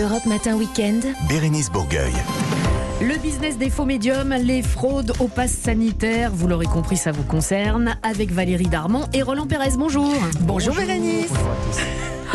Europe Matin Weekend. Bérénice Bourgueil. Le business des faux médiums, les fraudes au pass sanitaire, vous l'aurez compris, ça vous concerne, avec Valérie Darmon et Roland Pérez. Bonjour. Bonjour, Bérénice.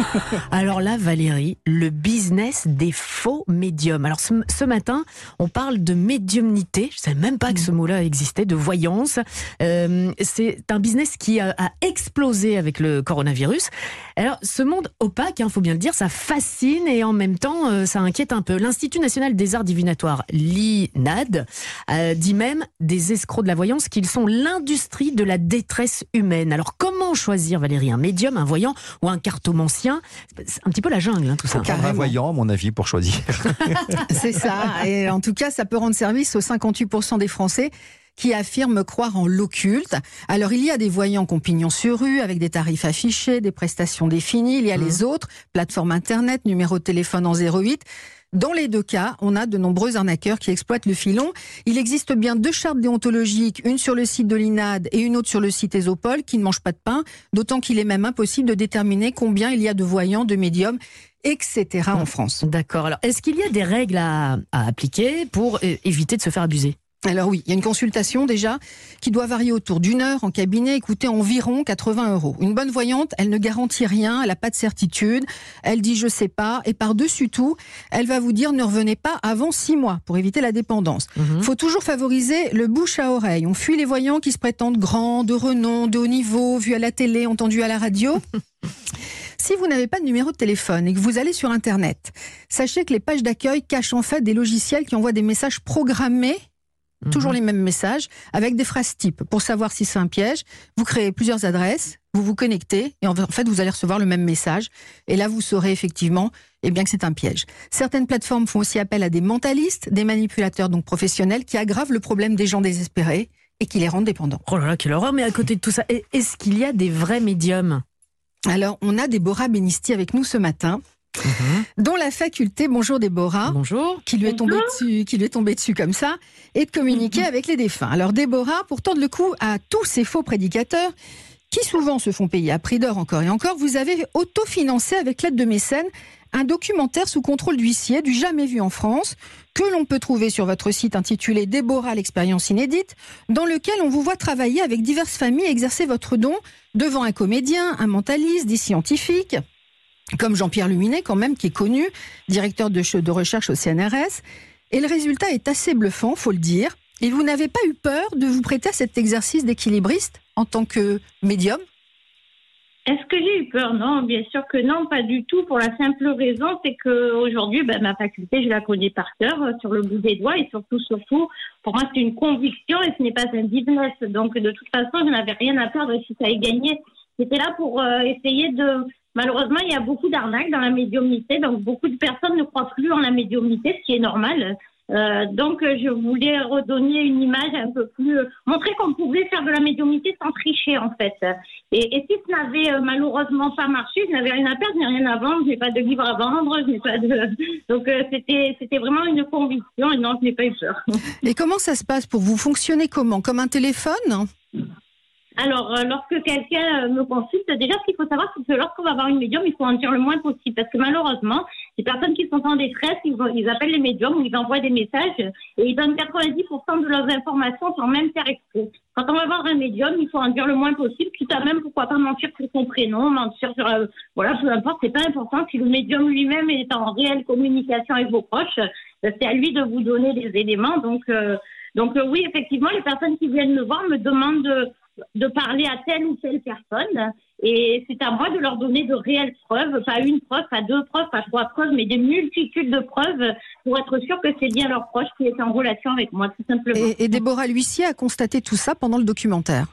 Alors là, Valérie, le business des faux médiums. Alors ce, matin, on parle de médiumnité. Je ne savais même pas que ce mm. mot-là existait, de voyance. Euh, c'est un business qui a, explosé avec le coronavirus. Alors ce monde opaque, il hein, faut bien le dire, ça fascine et en même temps, euh, ça inquiète un peu. L'Institut national des arts divinatoires, l'INAD, euh, dit même des escrocs de la voyance qu'ils sont l'industrie de la détresse humaine. Alors comment choisir, Valérie, un médium, un voyant ou un c'est un petit peu la jungle, hein, tout ça. Un voyant, à mon avis, pour choisir. c'est ça. Et en tout cas, ça peut rendre service aux 58% des Français qui affirment croire en l'occulte. Alors il y a des voyants compagnons sur rue avec des tarifs affichés, des prestations définies. Il y a les mmh. autres, plateformes internet, numéro de téléphone en 08. Dans les deux cas, on a de nombreux arnaqueurs qui exploitent le filon. Il existe bien deux chartes déontologiques, une sur le site de l'INAD et une autre sur le site Esopol, qui ne mangent pas de pain, d'autant qu'il est même impossible de déterminer combien il y a de voyants, de médiums etc. en France. D'accord. Alors, est-ce qu'il y a des règles à, à appliquer pour éviter de se faire abuser? Alors oui, il y a une consultation déjà qui doit varier autour d'une heure en cabinet et coûter environ 80 euros. Une bonne voyante, elle ne garantit rien, elle n'a pas de certitude, elle dit je sais pas et par-dessus tout, elle va vous dire ne revenez pas avant six mois pour éviter la dépendance. Il mhm. faut toujours favoriser le bouche à oreille. On fuit les voyants qui se prétendent grands, de renom, de haut niveau, vus à la télé, entendus à la radio. Si vous n'avez pas de numéro de téléphone et que vous allez sur Internet, sachez que les pages d'accueil cachent en fait des logiciels qui envoient des messages programmés toujours mhm. les mêmes messages, avec des phrases types. Pour savoir si c'est un piège, vous créez plusieurs adresses, vous vous connectez, et en fait, vous allez recevoir le même message. Et là, vous saurez effectivement eh bien, que c'est un piège. Certaines plateformes font aussi appel à des mentalistes, des manipulateurs donc professionnels, qui aggravent le problème des gens désespérés et qui les rendent dépendants. Oh là là, quelle horreur Mais à côté de tout ça, est-ce qu'il y a des vrais médiums? Alors, on a Déborah Benisti avec nous ce matin. Mhm. dont la faculté, bonjour Déborah, bonjour, qui lui est tombée dessus, qui lui est tombée dessus comme ça, et de communiquer mhm. avec les défunts. Alors Déborah, pour tendre le coup à tous ces faux prédicateurs, qui souvent se font payer à prix d'or encore et encore, vous avez autofinancé avec l'aide de mécènes un documentaire sous contrôle d'huissier du jamais vu en France, que l'on peut trouver sur votre site intitulé Déborah l'expérience inédite, dans lequel on vous voit travailler avec diverses familles, exercer votre don devant un comédien, un mentaliste, des scientifiques comme Jean-Pierre Luminet, quand même, qui est connu, directeur de, recherche au CNRS. Et le résultat est assez bluffant, faut le dire. Et vous n'avez pas eu peur de vous prêter à cet exercice d'équilibriste en tant que médium? Est-ce que j'ai eu peur? Non, bien sûr que non, pas du tout. Pour la simple raison, c'est qu'aujourd'hui, ben, ma faculté, je la connais par cœur, euh, sur le bout des doigts, et surtout, surtout, pour moi, c'est une conviction et ce n'est pas un business. Donc, de toute façon, je n'avais rien à perdre si ça allait gagné. C'était là pour euh, essayer de Malheureusement, il y a beaucoup d'arnaques dans la médiumnité, donc beaucoup de personnes ne croient plus en la médiumnité, ce qui est normal. Euh, donc, je voulais redonner une image un peu plus, euh, montrer qu'on pouvait faire de la médiumnité sans tricher en fait. Et, si ce n'avait euh, malheureusement pas marché, je n'avais rien à perdre, je n'ai rien à vendre, je n'ai pas de livre à vendre, je n'ai pas de. Donc, euh, c'était c'était vraiment une conviction et non, je n'ai pas eu peur. Et comment ça se passe pour vous Fonctionnez comment? Comme un téléphone? Alors, euh, lorsque quelqu'un euh, me consulte, déjà, ce qu'il faut savoir, c'est que lorsqu'on va avoir une médium, il faut en dire le moins possible. Parce que malheureusement, les personnes qui sont en détresse, ils, ils appellent les médiums ou ils envoient des messages et ils donnent 90% de leurs informations sans même faire exprès. Quand on va voir un médium, il faut en dire le moins possible, quitte à même, pourquoi pas mentir sur son prénom, mentir sur... Euh, voilà, peu importe, c'est pas important. Si le médium lui-même est en réelle communication avec vos proches, c'est à lui de vous donner des éléments. Donc... donc oui, effectivement, les personnes qui viennent me voir me demandent de parler à telle ou telle personne. Et c'est à moi de leur donner de réelles preuves, pas une preuve, pas deux preuves, pas trois preuves, mais des multitudes de preuves pour être sûr que c'est bien leur proche qui est en relation avec moi, tout simplement. Et, Déborah L'huissier a constaté tout ça pendant le documentaire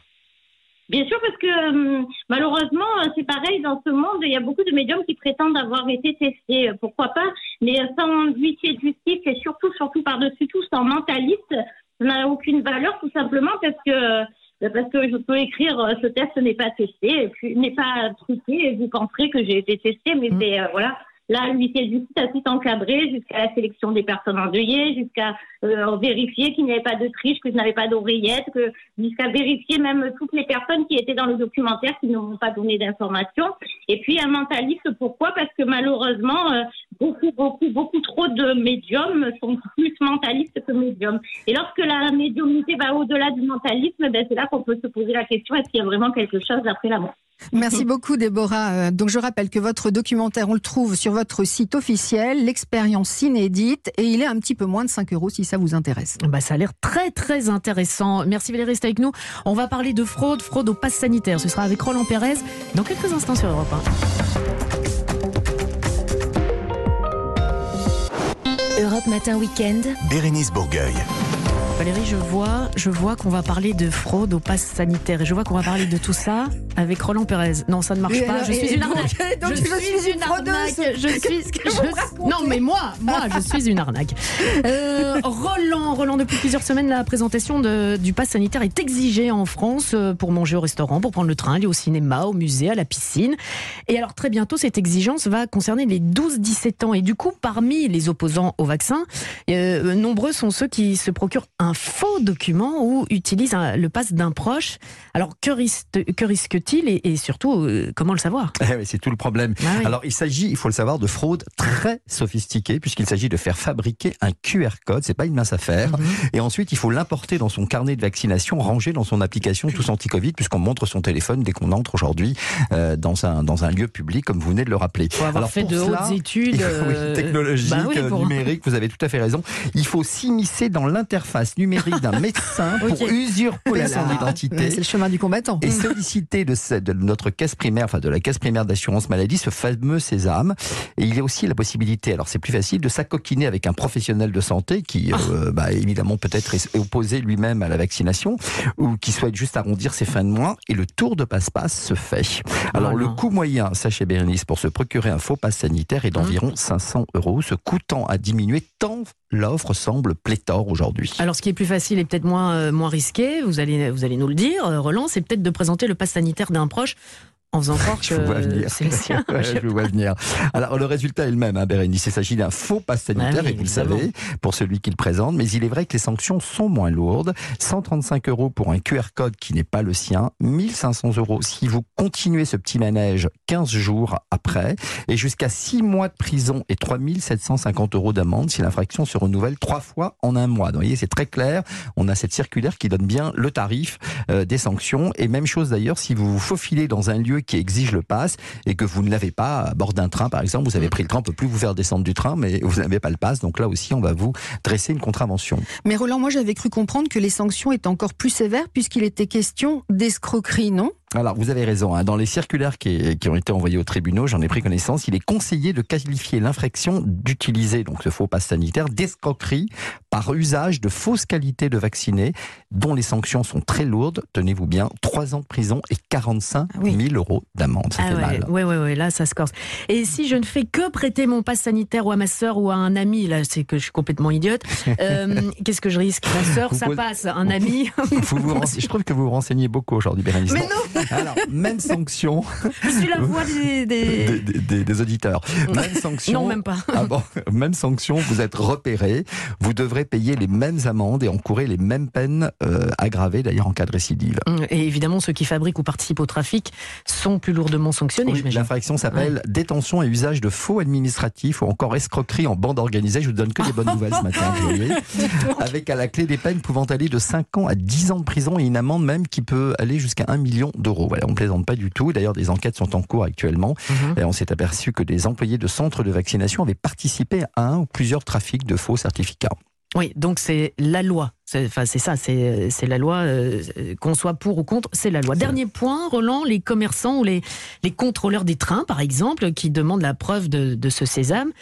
Bien sûr, parce que euh, malheureusement, c'est pareil dans ce monde. Il y a beaucoup de médiums qui prétendent avoir été testés. Pourquoi pas Mais sans huissier de justice et surtout, surtout par-dessus tout, sans mentaliste, ça n'a aucune valeur, tout simplement parce que parce que je peux écrire euh, ce test n'est pas testé, n'est pas truqué, et vous penserez que j'ai été testé, mais mm. c'est euh, voilà. Là, lui, c'est juste à tout encadrer jusqu'à la sélection des personnes endeuillées, jusqu'à euh, vérifier qu'il n'y avait pas de triche, que je n'avais pas d'oreillette, que jusqu'à vérifier même toutes les personnes qui étaient dans le documentaire qui ne m'ont pas donné d'informations. Et puis un mentaliste, pourquoi? Parce que malheureusement, euh, beaucoup, beaucoup, beaucoup trop de médiums sont plus mentalistes que médiums. Et lorsque la médiumnité va au-delà du mentalisme, ben, c'est là qu'on peut se poser la question est-ce qu'il y a vraiment quelque chose après la mort? Merci beaucoup Déborah. Euh, donc je rappelle que votre documentaire, on le trouve sur votre site officiel, l'expérience inédite, et il est un petit peu moins de 5 euros si ça vous intéresse. Bah, ça a l'air très très intéressant. Merci Valérie, reste avec nous. On va parler de fraude, fraude au pass sanitaire. Ce sera avec Roland Pérez dans quelques instants sur Europe 1. Matin Weekend. Bérénice Bourgueil. Valérie, je vois, je vois qu'on va parler de fraude au pass sanitaire et je vois qu'on va parler de tout ça avec Roland Pérez. Non, ça ne marche pas. je suis une arnaque. je, suis une arnaque. Je suis. non, mais moi, moi, je suis une arnaque. Euh, Roland, Roland, depuis plusieurs semaines, la présentation de, du pass sanitaire est exigée en France euh, pour manger au restaurant, pour prendre le train, aller au cinéma, au musée, à la piscine. Et alors très bientôt, cette exigence va concerner les 12-17 ans. Et du coup, parmi les opposants au vaccin, euh, nombreux sont ceux qui se procurent un faux document ou utilise le passe d'un proche. Alors que, risque-t-il et, surtout euh, comment le savoir? Eh C'est tout le problème. Ah Alors il s'agit, il faut le savoir, de fraude très sophistiquée puisqu'il s'agit de faire fabriquer un QR code. C'est pas une mince affaire. Mhm. Et ensuite il faut l'importer dans son carnet de vaccination, ranger dans son application tous anti-Covid puisqu'on montre son téléphone dès qu'on entre aujourd'hui euh, dans un dans un lieu public comme vous venez de le rappeler. Pour avoir fait de hautes études euh, technologiques, bah numériques, vous avez tout à fait raison. Il faut s'immiscer dans l'interface numérique d'un médecin pour usurper son identité. C'est le chemin du combattant. Et solliciter de, de, notre caisse primaire, enfin de la caisse primaire d'assurance maladie, ce fameux sésame. Et il y a aussi la possibilité, alors c'est plus facile, de s'acoquiner avec un professionnel de santé qui, euh, ah. bah, évidemment, peut-être est opposé lui-même à la vaccination ou qui souhaite juste arrondir ses fins de mois. Et le tour de passe-passe se fait. Alors, le coût moyen, sachez Bérénice, pour se procurer un faux passe sanitaire est d'environ 500 hum. euros, ce coût tend à diminuer tant l'offre semble pléthore aujourd'hui. Alors, ce qui est plus facile et peut-être moins, euh, risqué, vous allez, vous allez nous le dire, euh, Roland, c'est peut-être de présenter le pass sanitaire d'un proche en faisant croire que c'est le sien. je vois venir. Alors le résultat est le même, hein, Bérénice. Il s'agit d'un faux pass sanitaire, et vous le savez, pour celui qui le présente. Mais il est vrai que les sanctions sont moins lourdes. 135 euros pour un QR code qui n'est pas le sien, 1500 euros si vous continuez ce petit manège 15 jours après, et jusqu'à 6 mois de prison et 3750 euros d'amende si l'infraction se renouvelle trois fois en un mois. Donc, vous voyez, c'est très clair. On a cette circulaire qui donne bien le tarif euh, des sanctions. Et même chose d'ailleurs si vous vous faufilez dans un lieu qui exige le pass et que vous ne l'avez pas à bord d'un train, par exemple, vous avez pris le train, on peut plus vous faire descendre du train, mais vous n'avez pas le pass. Donc là aussi, on va vous dresser une contravention. Mais Roland, moi j'avais cru comprendre que les sanctions étaient encore plus sévères puisqu'il était question d'escroquerie, non? Alors, vous avez raison. Hein. Dans les circulaires qui, qui, ont été envoyés aux tribunaux, j'en ai pris connaissance, il est conseillé de qualifier l'infraction d'utiliser donc ce faux pass sanitaire d'escroquerie par usage de fausses qualités de vaccinés, dont les sanctions sont très lourdes. Tenez-vous bien, 3 ans de prison et 45 000 ah euros d'amende. Ça ah fait mal. Oui, oui, oui, là, ça se corse. Et si je ne fais que prêter mon pass sanitaire ou à ma sœur ou à un ami, là, c'est que je suis complètement idiote, euh, qu'est-ce que je risque? Ma sœur, ça passe. Un ami. je trouve que vous vous renseignez beaucoup aujourd'hui, Bérénice. Mais non alors, même sanction. Je suis la voix des, des... auditeurs. Même sanction. Non, même pas. Ah bon, même sanction, vous êtes repéré, vous devrez payer les mêmes amendes et encourir les mêmes peines euh, aggravées, d'ailleurs en cas de récidive. Et évidemment, ceux qui fabriquent ou participent au trafic sont plus lourdement sanctionnés. Oui, L'infraction s'appelle détention et usage de faux administratifs ou encore escroquerie en bande organisée. Je vous donne que des bonnes nouvelles ce matin. Avec à la clé des peines pouvant aller de 5 ans à 10 ans de prison et une amende même qui peut aller jusqu'à 1 million d'euros. Voilà, on ne plaisante pas du tout. D'ailleurs, des enquêtes sont en cours actuellement. Mhm. Et on s'est aperçu que des employés de centres de vaccination avaient participé à un ou plusieurs trafics de faux certificats. Oui, donc c'est la loi Enfin, c'est ça, c'est la loi. Euh, qu'on soit pour ou contre, c'est la loi. Dernier point, Roland, les commerçants ou les, les contrôleurs des trains, par exemple, qui demandent la preuve de, de, ce sésame,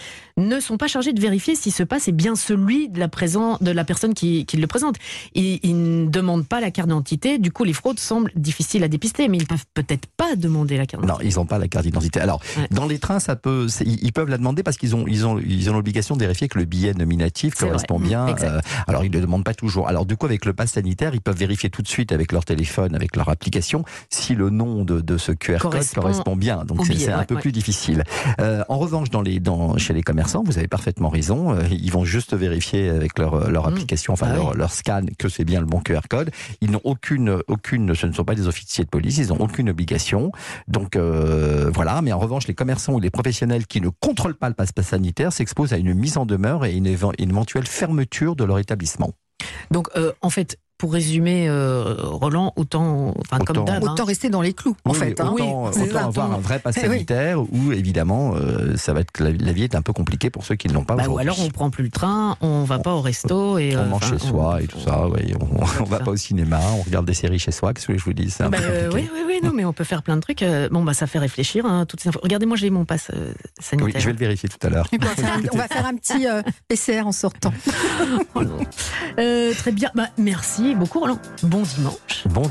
ne sont pas chargés de vérifier si ce passe est bien celui de la, présent, de la personne qui, qui le présente. Ils, ils, ne demandent pas la carte d'identité. Du coup, les fraudes semblent difficiles à dépister, mais ils peuvent peut-être pas demander la carte d'identité. Non, ils n'ont pas la carte d'identité. Alors, dans les trains, ça peut, ils peuvent la demander parce qu'ils ont, ils ont, ils ont l'obligation de vérifier que le billet nominatif correspond bien. Euh, alors, ils ne le demandent pas toujours jours. Alors du coup, avec le pass sanitaire, ils peuvent vérifier tout de suite avec leur téléphone, avec leur application, si le nom de, de ce QR Correspond code correspond bien. Donc c'est un peu ouais. plus difficile. Euh, en revanche, dans les, dans, chez les commerçants, vous avez parfaitement raison. euh, ils vont juste vérifier avec leur, leur Mmh. application, enfin Ah leur, oui. leur scan, que c'est bien le bon QR code. Ils n'ont aucune, aucune, ce ne sont pas des officiers de police, ils n'ont aucune obligation. Donc euh, voilà. Mais en revanche, les commerçants ou les professionnels qui ne contrôlent pas le passe sanitaire s'exposent à une mise en demeure et une, éve- une éventuelle fermeture de leur établissement. Donc, euh, en fait, pour résumer, euh, Roland, autant, enfin, comme Autant- d'hab, hein. Autant rester dans les clous, en Oui, fait. hein. autant, Oui, c'est autant ça. avoir un vrai pass Eh oui. sanitaire où évidemment euh, ça va être la, la vie est un peu compliquée pour ceux qui ne l'ont pas. Bah, ou aujourd'hui. alors on prend plus le train, on va pas au resto et on euh, mange chez soi et tout ça, ouais, on, on va ça. pas au cinéma, on regarde des séries chez soi, qu'est-ce que je vous dis Bah, euh, oui, oui, oui, non, mais on peut faire plein de trucs. Euh, Bon, bah, ça fait réfléchir. Hein, toutes ces infos. Regardez, moi, j'ai mon passe euh, sanitaire. Oui, je vais le vérifier tout à l'heure. On, va faire un, petit PCR en sortant. Très bien. Bah, merci beaucoup, Roland. Bon dimanche. Bon